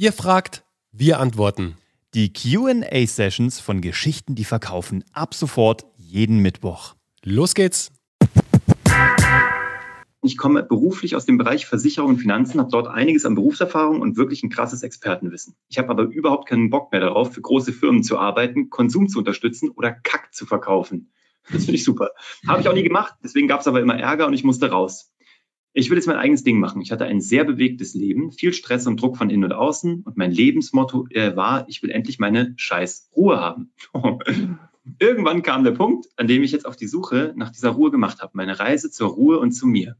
Ihr fragt, wir antworten. Die QA-Sessions von Geschichten, die verkaufen, ab sofort jeden Mittwoch. Los geht's! Ich komme beruflich aus dem Bereich Versicherung und Finanzen, habe dort einiges an Berufserfahrung und wirklich ein krasses Expertenwissen. Ich habe aber überhaupt keinen Bock mehr darauf, für große Firmen zu arbeiten, Konsum zu unterstützen oder Kack zu verkaufen. Das finde ich super. Habe ich auch nie gemacht, deswegen gab es aber immer Ärger und ich musste raus ich will jetzt mein eigenes Ding machen. Ich hatte ein sehr bewegtes Leben, viel Stress und Druck von innen und außen und mein Lebensmotto äh, war, ich will endlich meine scheiß Ruhe haben. Irgendwann kam der Punkt, an dem ich jetzt auf die Suche nach dieser Ruhe gemacht habe, meine Reise zur Ruhe und zu mir.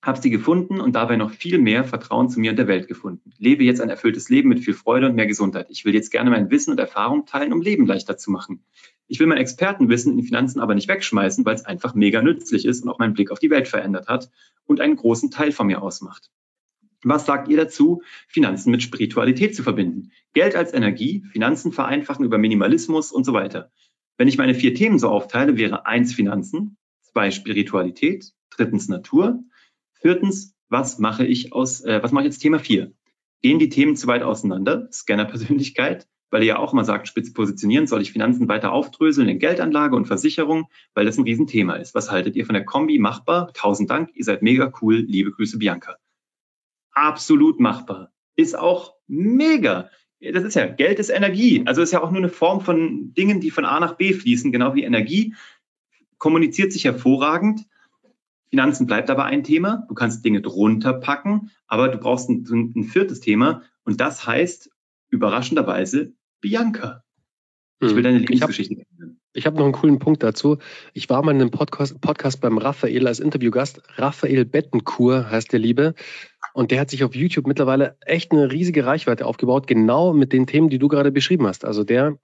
Habe sie gefunden und dabei noch viel mehr Vertrauen zu mir und der Welt gefunden. Lebe jetzt ein erfülltes Leben mit viel Freude und mehr Gesundheit. Ich will jetzt gerne mein Wissen und Erfahrung teilen, um Leben leichter zu machen. Ich will mein Expertenwissen in den Finanzen aber nicht wegschmeißen, weil es einfach mega nützlich ist und auch meinen Blick auf die Welt verändert hat und einen großen Teil von mir ausmacht. Was sagt ihr dazu, Finanzen mit Spiritualität zu verbinden? Geld als Energie, Finanzen vereinfachen über Minimalismus und so weiter. Wenn ich meine vier Themen so aufteile, wäre eins Finanzen, zwei Spiritualität, drittens Natur, Viertens, was mache ich aus, äh, was mache ich jetzt Thema vier? Gehen die Themen zu weit auseinander? Scanner-Persönlichkeit, weil ihr ja auch immer sagt, spitz positionieren, soll ich Finanzen weiter aufdröseln in Geldanlage und Versicherung, weil das ein Riesenthema ist. Was haltet ihr von der Kombi? Machbar? Tausend Dank, ihr seid mega cool. Liebe Grüße, Bianca. Absolut machbar. Ist auch mega. Das ist ja, Geld ist Energie. Also ist ja auch nur eine Form von Dingen, die von A nach B fließen, genau wie Energie. Kommuniziert sich hervorragend. Finanzen bleibt aber ein Thema. Du kannst Dinge drunter packen, aber du brauchst ein, ein viertes Thema und das heißt überraschenderweise Bianca. Ich will hm. deine Lebensgeschichte kennen. Ich habe hab noch einen coolen Punkt dazu. Ich war mal in einem Podcast, Podcast beim Raphael als Interviewgast. Raphael Bettencourt heißt der Liebe. Und der hat sich auf YouTube mittlerweile echt eine riesige Reichweite aufgebaut, genau mit den Themen, die du gerade beschrieben hast. Also der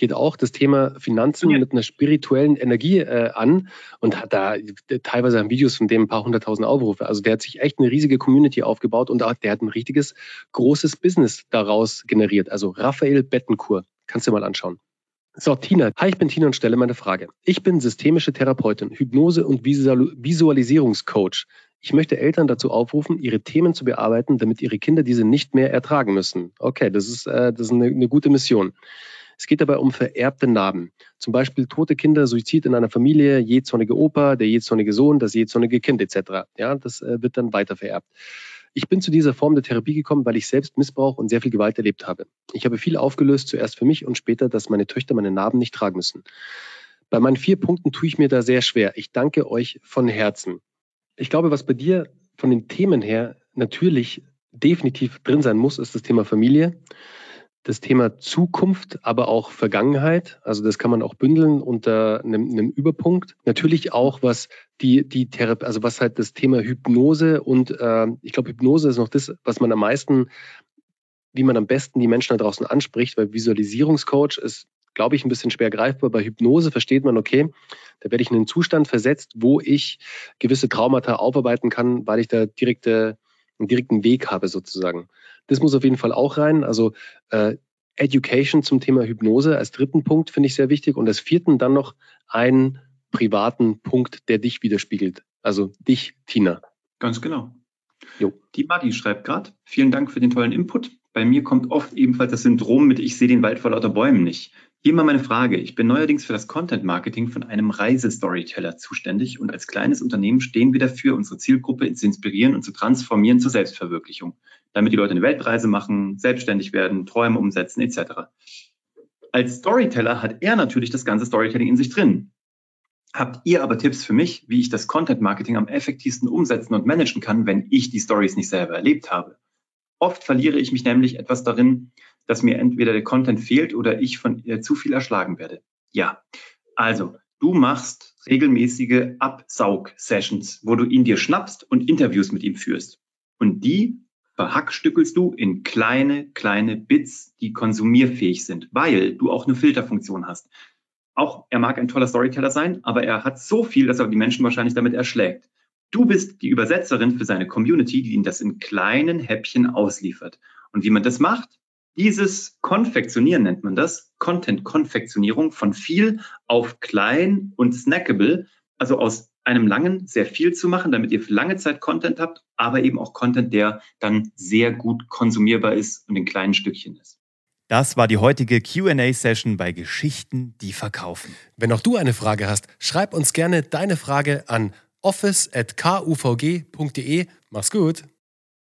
geht auch das Thema Finanzen ja. mit einer spirituellen Energie äh, an und hat da teilweise haben Videos von dem ein paar hunderttausend Aufrufe. Also der hat sich echt eine riesige Community aufgebaut und der hat ein richtiges großes Business daraus generiert. Also Raphael Bettencourt, kannst du dir mal anschauen. So, Tina. Hi, ich bin Tina und stelle meine Frage. Ich bin systemische Therapeutin, Hypnose- und Visualisierungscoach. Ich möchte Eltern dazu aufrufen, ihre Themen zu bearbeiten, damit ihre Kinder diese nicht mehr ertragen müssen. Okay, das ist, äh, das ist eine, eine gute Mission. Es geht dabei um vererbte Narben. Zum Beispiel tote Kinder, Suizid in einer Familie, jähzornige Opa, der jähzornige Sohn, das jähzornige Kind etc. Ja, das äh, wird dann weiter vererbt. Ich bin zu dieser Form der Therapie gekommen, weil ich selbst Missbrauch und sehr viel Gewalt erlebt habe. Ich habe viel aufgelöst, zuerst für mich und später, dass meine Töchter meine Narben nicht tragen müssen. Bei meinen vier Punkten tue ich mir da sehr schwer. Ich danke euch von Herzen. Ich glaube, was bei dir von den Themen her natürlich definitiv drin sein muss, ist das Thema Familie das Thema Zukunft, aber auch Vergangenheit. Also das kann man auch bündeln unter einem, einem Überpunkt. Natürlich auch was die die Therapie, also was halt das Thema Hypnose und äh, ich glaube Hypnose ist noch das, was man am meisten, wie man am besten die Menschen da draußen anspricht, weil Visualisierungscoach ist glaube ich, ein bisschen schwer greifbar. Bei Hypnose versteht man, okay, da werde ich in einen Zustand versetzt, wo ich gewisse Traumata aufarbeiten kann, weil ich da direkte, einen direkten Weg habe sozusagen. Das muss auf jeden Fall auch rein. Also äh, Education zum Thema Hypnose als dritten Punkt finde ich sehr wichtig. Und als vierten dann noch einen privaten Punkt, der dich widerspiegelt. Also dich, Tina. Ganz genau. Jo. Die Madi schreibt gerade, vielen Dank für den tollen Input. Bei mir kommt oft ebenfalls das Syndrom mit, ich sehe den Wald vor lauter Bäumen nicht. Hier mal meine Frage. Ich bin neuerdings für das Content Marketing von einem Reisestoryteller zuständig und als kleines Unternehmen stehen wir dafür, unsere Zielgruppe zu inspirieren und zu transformieren zur Selbstverwirklichung, damit die Leute eine Weltreise machen, selbstständig werden, Träume umsetzen etc. Als Storyteller hat er natürlich das ganze Storytelling in sich drin. Habt ihr aber Tipps für mich, wie ich das Content Marketing am effektivsten umsetzen und managen kann, wenn ich die Stories nicht selber erlebt habe? Oft verliere ich mich nämlich etwas darin, dass mir entweder der Content fehlt oder ich von äh, zu viel erschlagen werde. Ja, also du machst regelmäßige Absaug-Sessions, wo du ihn dir schnappst und Interviews mit ihm führst. Und die verhackstückelst du in kleine, kleine Bits, die konsumierfähig sind, weil du auch eine Filterfunktion hast. Auch er mag ein toller Storyteller sein, aber er hat so viel, dass er die Menschen wahrscheinlich damit erschlägt. Du bist die Übersetzerin für seine Community, die ihn das in kleinen Häppchen ausliefert. Und wie man das macht, dieses Konfektionieren nennt man das, Content-Konfektionierung von viel auf klein und snackable, also aus einem langen sehr viel zu machen, damit ihr für lange Zeit Content habt, aber eben auch Content, der dann sehr gut konsumierbar ist und in kleinen Stückchen ist. Das war die heutige QA-Session bei Geschichten, die verkaufen. Wenn auch du eine Frage hast, schreib uns gerne deine Frage an office.kuvg.de. Mach's gut.